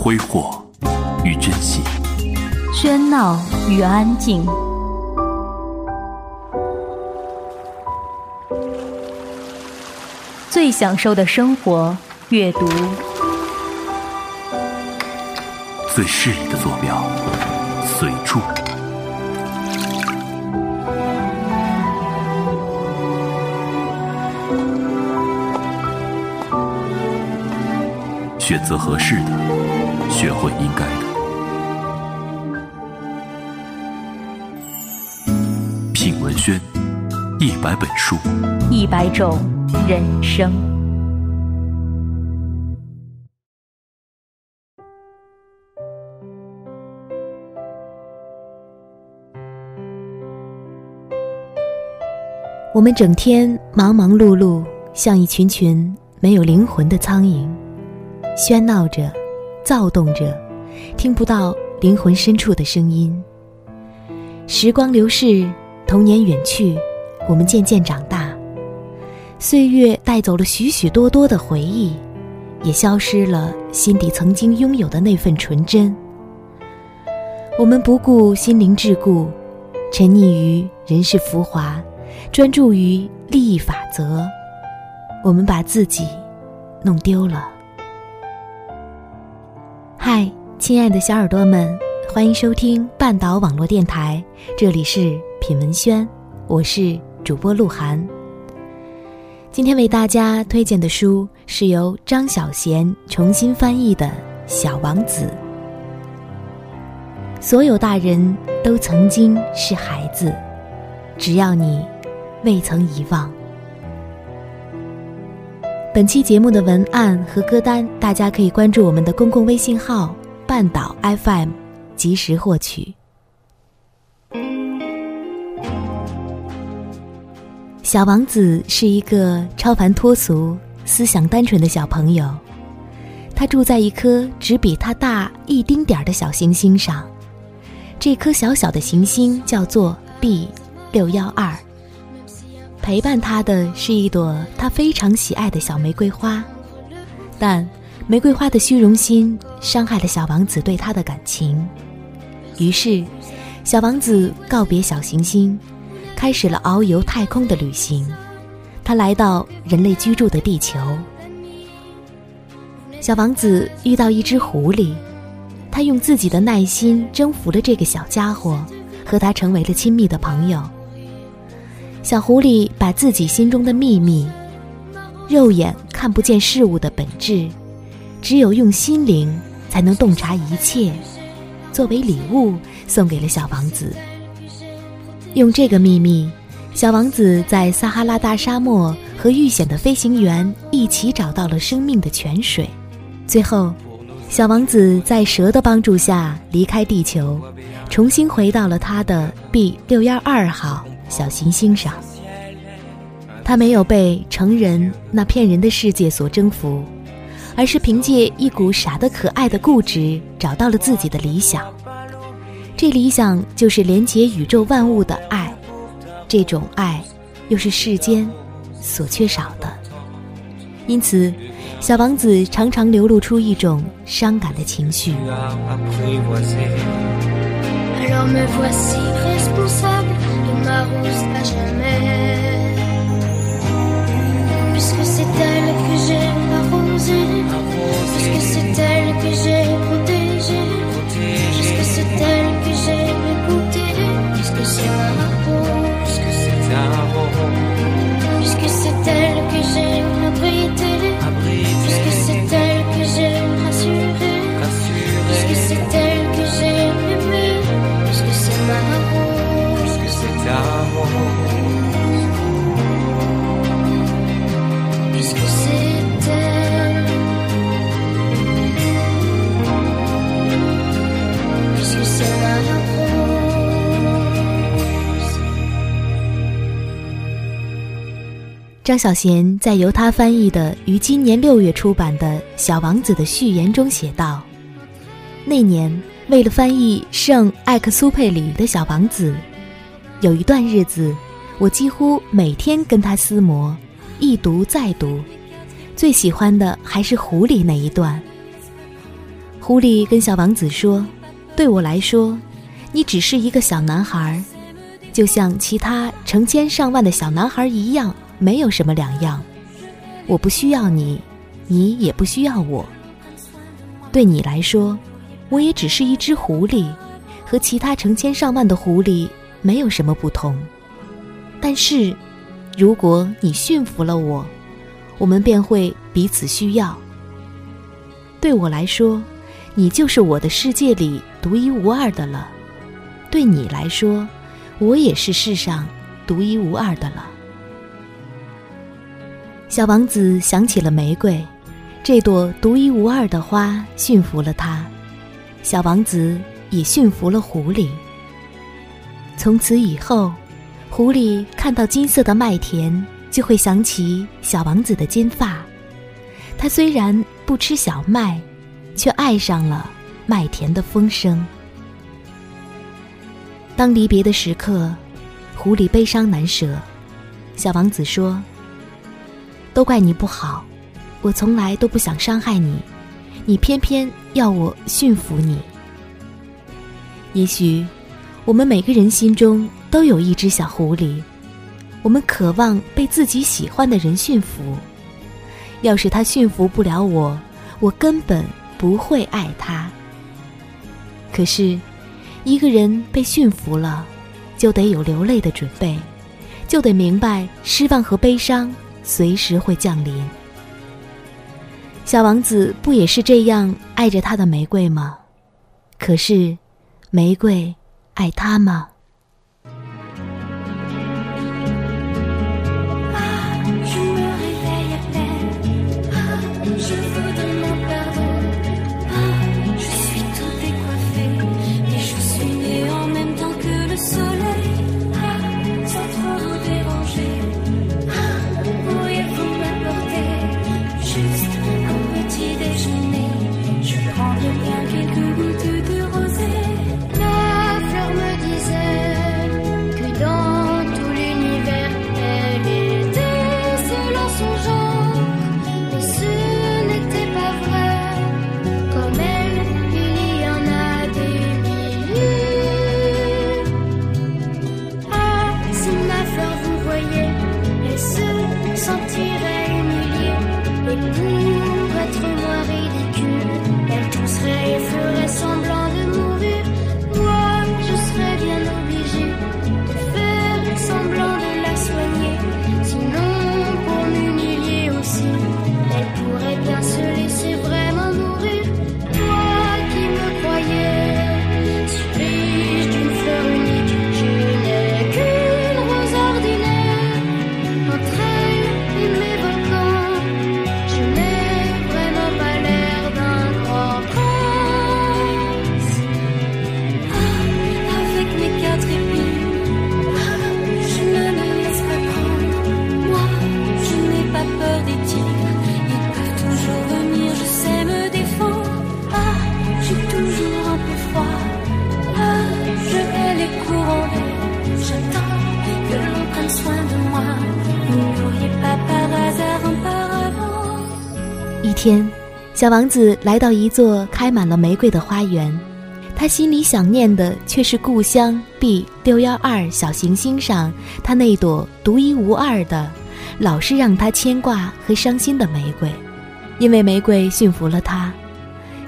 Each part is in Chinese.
挥霍与珍惜，喧闹与安静，最享受的生活，阅读；最适宜的坐标，随处。选择合适的，学会应该的。品文轩，一百本书，一百种人生。我们整天忙忙碌碌，像一群群没有灵魂的苍蝇。喧闹着，躁动着，听不到灵魂深处的声音。时光流逝，童年远去，我们渐渐长大。岁月带走了许许多多的回忆，也消失了心底曾经拥有的那份纯真。我们不顾心灵桎梏，沉溺于人世浮华，专注于利益法则。我们把自己弄丢了。嗨，亲爱的小耳朵们，欢迎收听半岛网络电台，这里是品文轩，我是主播鹿晗。今天为大家推荐的书是由张小娴重新翻译的《小王子》。所有大人都曾经是孩子，只要你未曾遗忘。本期节目的文案和歌单，大家可以关注我们的公共微信号“半岛 FM”，及时获取。小王子是一个超凡脱俗、思想单纯的小朋友，他住在一颗只比他大一丁点儿的小行星上，这颗小小的行星叫做 B 六幺二。陪伴他的是一朵他非常喜爱的小玫瑰花，但玫瑰花的虚荣心伤害了小王子对他的感情。于是，小王子告别小行星，开始了遨游太空的旅行。他来到人类居住的地球。小王子遇到一只狐狸，他用自己的耐心征服了这个小家伙，和他成为了亲密的朋友。小狐狸把自己心中的秘密，肉眼看不见事物的本质，只有用心灵才能洞察一切，作为礼物送给了小王子。用这个秘密，小王子在撒哈拉大沙漠和遇险的飞行员一起找到了生命的泉水。最后，小王子在蛇的帮助下离开地球，重新回到了他的 B 六幺二号。小行星上，他没有被成人那骗人的世界所征服，而是凭借一股傻得可爱的固执，找到了自己的理想。这理想就是连接宇宙万物的爱，这种爱，又是世间所缺少的。因此，小王子常常流露出一种伤感的情绪。Ma rose à jamais. Puisque c'est elle que j'ai arrosée, puisque c'est elle que j'ai protégée, puisque c'est elle que j'ai écoutée, puisque c'est ma rose, puisque c'est elle que j'ai 张小娴在由他翻译的于今年六月出版的《小王子》的序言中写道：“那年，为了翻译圣艾克苏佩里的小王子。”有一段日子，我几乎每天跟他厮磨，一读再读，最喜欢的还是狐狸那一段。狐狸跟小王子说：“对我来说，你只是一个小男孩，就像其他成千上万的小男孩一样，没有什么两样。我不需要你，你也不需要我。对你来说，我也只是一只狐狸，和其他成千上万的狐狸没有什么不同。但是，如果你驯服了我，我们便会彼此需要。对我来说。”你就是我的世界里独一无二的了，对你来说，我也是世上独一无二的了。小王子想起了玫瑰，这朵独一无二的花驯服了他，小王子也驯服了狐狸。从此以后，狐狸看到金色的麦田，就会想起小王子的金发。他虽然不吃小麦。却爱上了麦田的风声。当离别的时刻，狐狸悲伤难舍。小王子说：“都怪你不好，我从来都不想伤害你，你偏偏要我驯服你。也许，我们每个人心中都有一只小狐狸，我们渴望被自己喜欢的人驯服。要是他驯服不了我，我根本……”不会爱他。可是，一个人被驯服了，就得有流泪的准备，就得明白失望和悲伤随时会降临。小王子不也是这样爱着他的玫瑰吗？可是，玫瑰爱他吗？天，小王子来到一座开满了玫瑰的花园，他心里想念的却是故乡 B 六幺二小行星上他那朵独一无二的、老是让他牵挂和伤心的玫瑰。因为玫瑰驯服了他，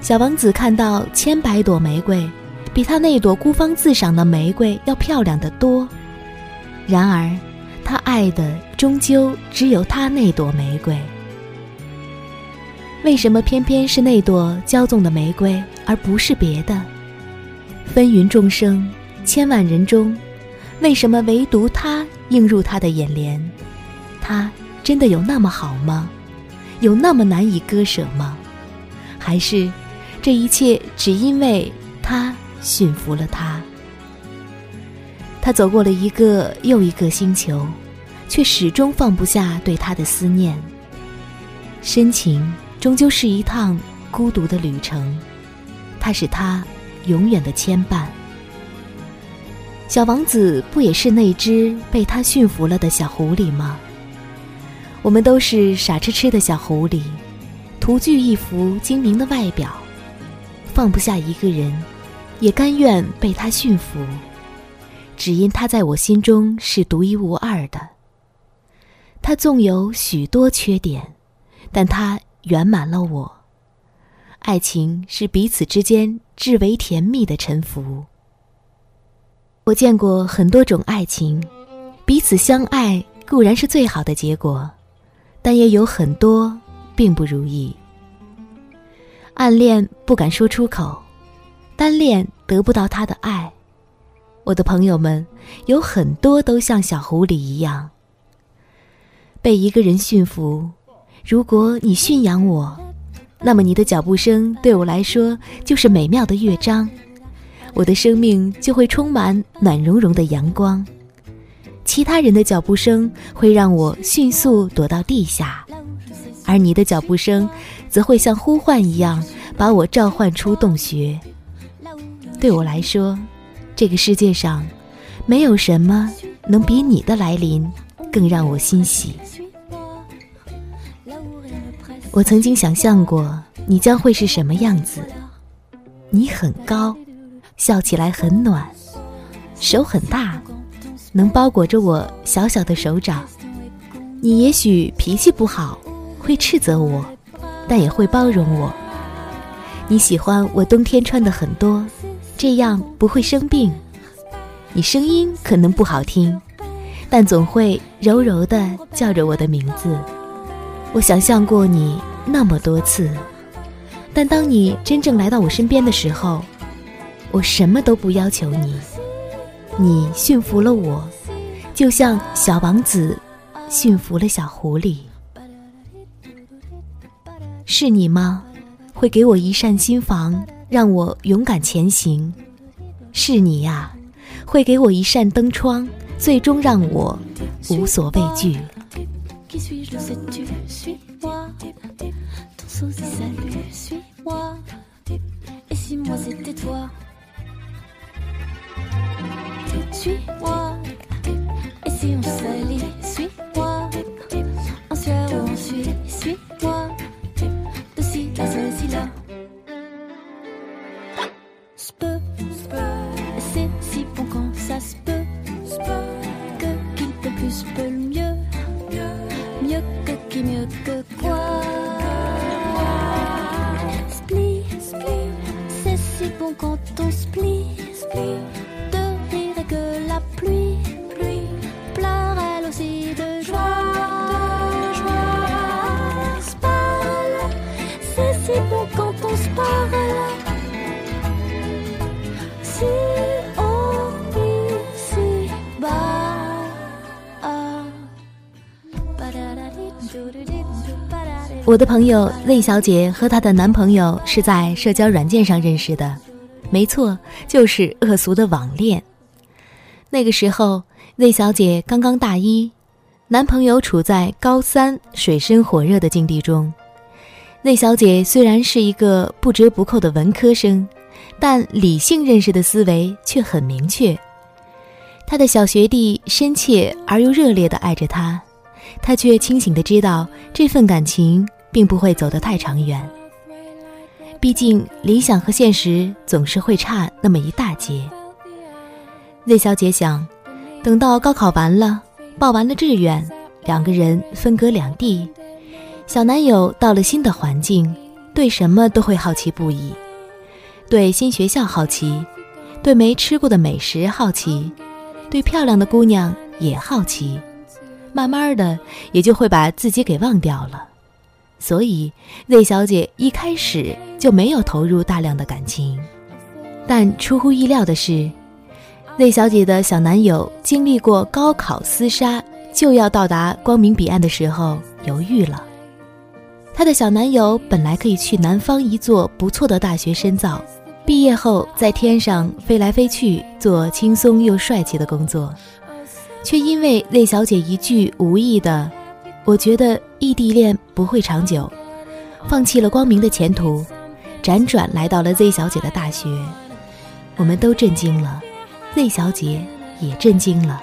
小王子看到千百朵玫瑰，比他那朵孤芳自赏的玫瑰要漂亮的多。然而，他爱的终究只有他那朵玫瑰。为什么偏偏是那朵骄纵的玫瑰，而不是别的？纷纭众生，千万人中，为什么唯独他映入他的眼帘？他真的有那么好吗？有那么难以割舍吗？还是这一切只因为他驯服了他？他走过了一个又一个星球，却始终放不下对他的思念，深情。终究是一趟孤独的旅程，它是他永远的牵绊。小王子不也是那只被他驯服了的小狐狸吗？我们都是傻痴痴的小狐狸，徒具一副精明的外表，放不下一个人，也甘愿被他驯服，只因他在我心中是独一无二的。他纵有许多缺点，但他圆满了我。爱情是彼此之间至为甜蜜的沉浮。我见过很多种爱情，彼此相爱固然是最好的结果，但也有很多并不如意。暗恋不敢说出口，单恋得不到他的爱。我的朋友们有很多都像小狐狸一样，被一个人驯服。如果你驯养我，那么你的脚步声对我来说就是美妙的乐章，我的生命就会充满暖融融的阳光。其他人的脚步声会让我迅速躲到地下，而你的脚步声则会像呼唤一样把我召唤出洞穴。对我来说，这个世界上没有什么能比你的来临更让我欣喜。我曾经想象过你将会是什么样子。你很高，笑起来很暖，手很大，能包裹着我小小的手掌。你也许脾气不好，会斥责我，但也会包容我。你喜欢我冬天穿的很多，这样不会生病。你声音可能不好听，但总会柔柔的叫着我的名字。我想象过你那么多次，但当你真正来到我身边的时候，我什么都不要求你。你驯服了我，就像小王子驯服了小狐狸。是你吗？会给我一扇心房，让我勇敢前行。是你呀，会给我一扇灯窗，最终让我无所畏惧。Qui suis-je, le sais-tu? Suis-moi. Ton souci salut, suis-moi. Et si moi c'était toi? Suis-moi. 我的朋友魏小姐和她的男朋友是在社交软件上认识的，没错，就是恶俗的网恋。那个时候，魏小姐刚刚大一，男朋友处在高三，水深火热的境地中。魏小姐虽然是一个不折不扣的文科生，但理性认识的思维却很明确。她的小学弟深切而又热烈地爱着她。他却清醒地知道，这份感情并不会走得太长远。毕竟，理想和现实总是会差那么一大截。魏小姐想，等到高考完了，报完了志愿，两个人分隔两地，小男友到了新的环境，对什么都会好奇不已，对新学校好奇，对没吃过的美食好奇，对漂亮的姑娘也好奇。慢慢的，也就会把自己给忘掉了。所以，魏小姐一开始就没有投入大量的感情。但出乎意料的是，魏小姐的小男友经历过高考厮杀，就要到达光明彼岸的时候犹豫了。她的小男友本来可以去南方一座不错的大学深造，毕业后在天上飞来飞去，做轻松又帅气的工作。却因为魏小姐一句无意的“我觉得异地恋不会长久”，放弃了光明的前途，辗转来到了 Z 小姐的大学。我们都震惊了，Z 小姐也震惊了。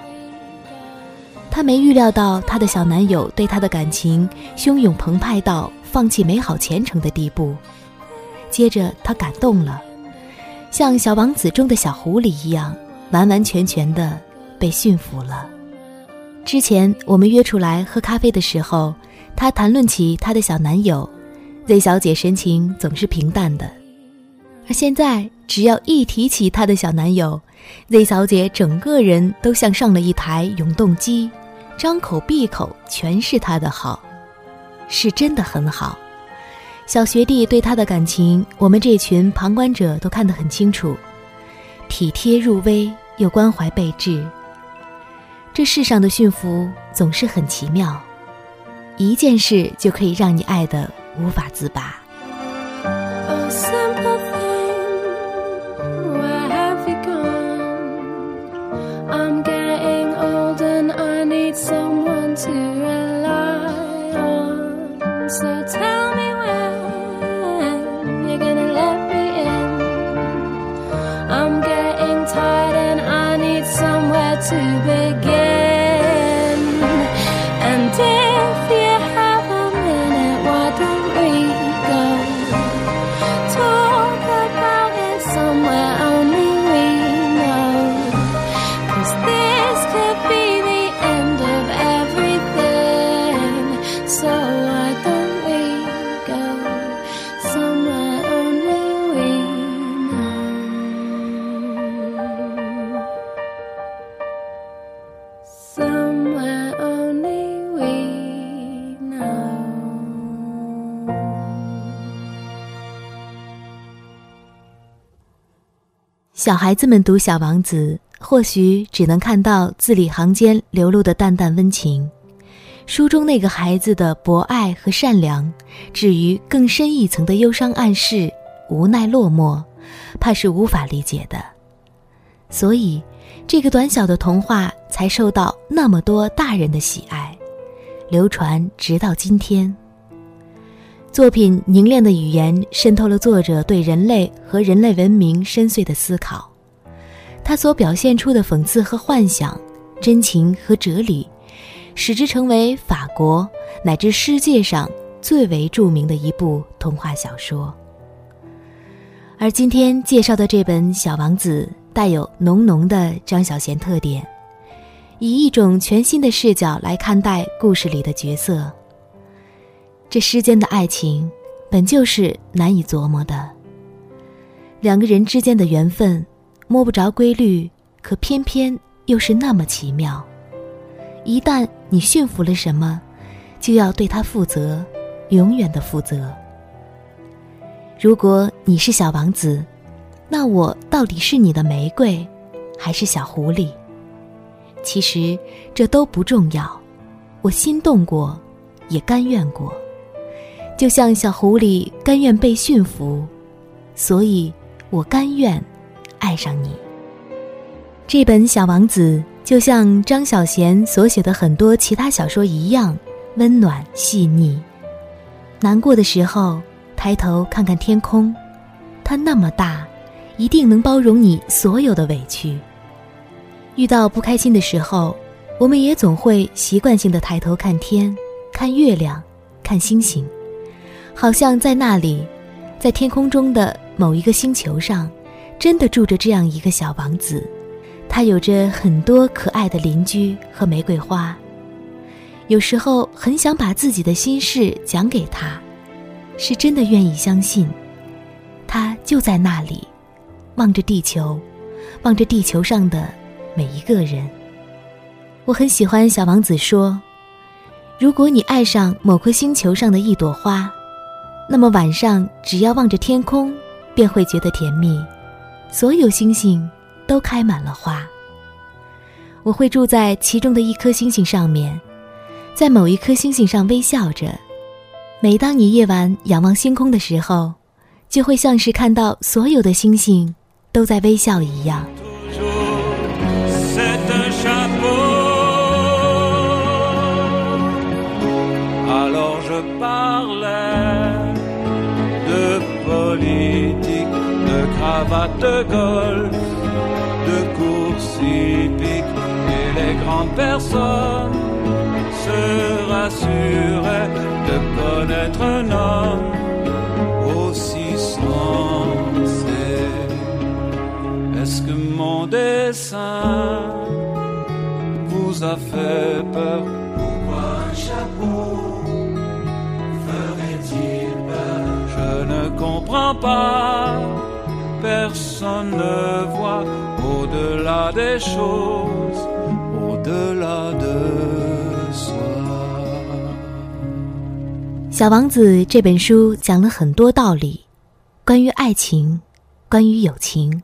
她没预料到她的小男友对她的感情汹涌澎湃到放弃美好前程的地步。接着，她感动了，像《小王子》中的小狐狸一样，完完全全的被驯服了。之前我们约出来喝咖啡的时候，她谈论起她的小男友，Z 小姐神情总是平淡的，而现在只要一提起她的小男友，Z 小姐整个人都像上了一台永动机，张口闭口全是他的好，是真的很好。小学弟对她的感情，我们这群旁观者都看得很清楚，体贴入微又关怀备至。这世上的驯服总是很奇妙，一件事就可以让你爱的无法自拔。小孩子们读《小王子》，或许只能看到字里行间流露的淡淡温情。书中那个孩子的博爱和善良，至于更深一层的忧伤暗示、无奈落寞，怕是无法理解的。所以，这个短小的童话才受到那么多大人的喜爱，流传直到今天。作品凝练的语言渗透了作者对人类和人类文明深邃的思考，他所表现出的讽刺和幻想、真情和哲理，使之成为法国乃至世界上最为著名的一部童话小说。而今天介绍的这本《小王子》，带有浓浓的张小娴特点，以一种全新的视角来看待故事里的角色。这世间的爱情，本就是难以琢磨的。两个人之间的缘分，摸不着规律，可偏偏又是那么奇妙。一旦你驯服了什么，就要对他负责，永远的负责。如果你是小王子，那我到底是你的玫瑰，还是小狐狸？其实这都不重要，我心动过，也甘愿过。就像小狐狸甘愿被驯服，所以我甘愿爱上你。这本《小王子》就像张小娴所写的很多其他小说一样，温暖细腻。难过的时候，抬头看看天空，它那么大，一定能包容你所有的委屈。遇到不开心的时候，我们也总会习惯性的抬头看天，看月亮，看星星。好像在那里，在天空中的某一个星球上，真的住着这样一个小王子。他有着很多可爱的邻居和玫瑰花。有时候很想把自己的心事讲给他，是真的愿意相信，他就在那里，望着地球，望着地球上的每一个人。我很喜欢小王子说：“如果你爱上某颗星球上的一朵花。”那么晚上，只要望着天空，便会觉得甜蜜。所有星星都开满了花。我会住在其中的一颗星星上面，在某一颗星星上微笑着。每当你夜晚仰望星空的时候，就会像是看到所有的星星都在微笑一样。De golf, de course hippique, et les grandes personnes se rassuraient de connaître un homme aussi sensé. dessin vous a fait peur? Pourquoi un chapeau ferait-il peur? Je ne comprends pas. 小王子这本书讲了很多道理，关于爱情，关于友情，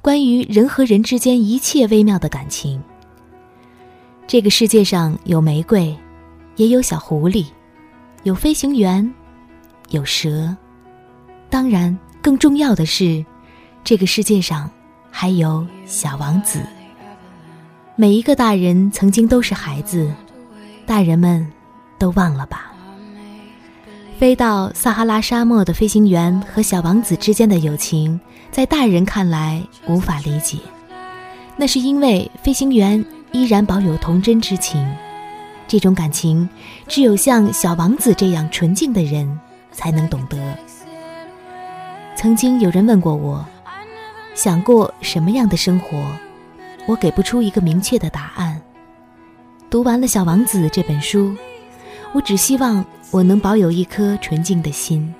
关于人和人之间一切微妙的感情。这个世界上有玫瑰，也有小狐狸，有飞行员，有蛇。当然，更重要的是，这个世界上还有小王子。每一个大人曾经都是孩子，大人们都忘了吧？飞到撒哈拉沙漠的飞行员和小王子之间的友情，在大人看来无法理解。那是因为飞行员依然保有童真之情，这种感情只有像小王子这样纯净的人才能懂得。曾经有人问过我，想过什么样的生活？我给不出一个明确的答案。读完了《小王子》这本书。我只希望我能保有一颗纯净的心，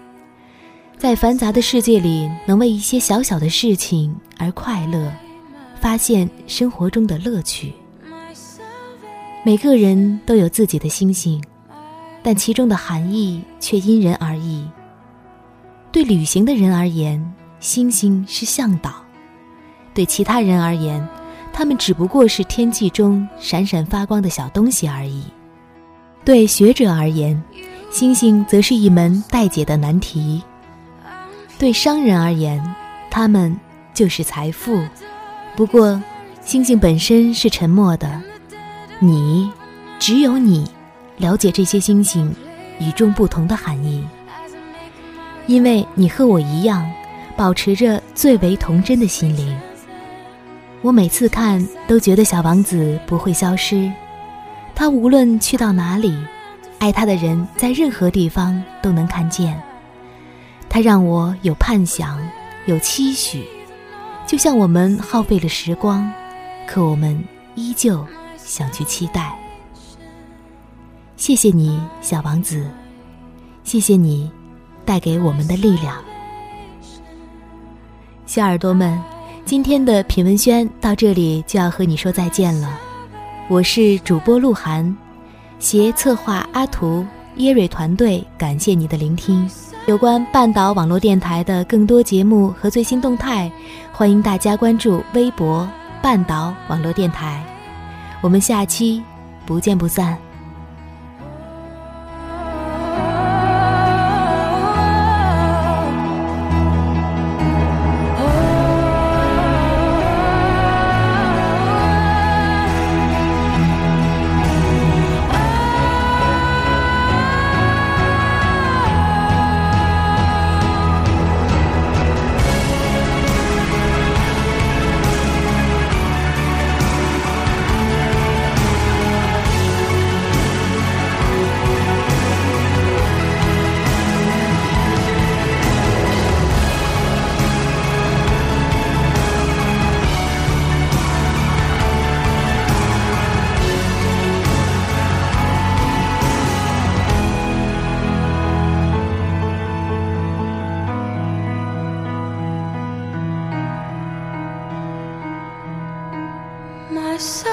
在繁杂的世界里，能为一些小小的事情而快乐，发现生活中的乐趣。每个人都有自己的星星，但其中的含义却因人而异。对旅行的人而言，星星是向导；对其他人而言，他们只不过是天际中闪闪发光的小东西而已。对学者而言，星星则是一门待解的难题；对商人而言，他们就是财富。不过，星星本身是沉默的，你，只有你，了解这些星星与众不同的含义，因为你和我一样，保持着最为童真的心灵。我每次看，都觉得小王子不会消失。他无论去到哪里，爱他的人在任何地方都能看见。他让我有盼想，有期许，就像我们耗费了时光，可我们依旧想去期待。谢谢你，小王子，谢谢你带给我们的力量。小耳朵们，今天的品文轩到这里就要和你说再见了。我是主播鹿晗，携策划阿图耶瑞团队，感谢你的聆听。有关半岛网络电台的更多节目和最新动态，欢迎大家关注微博“半岛网络电台”。我们下期不见不散。so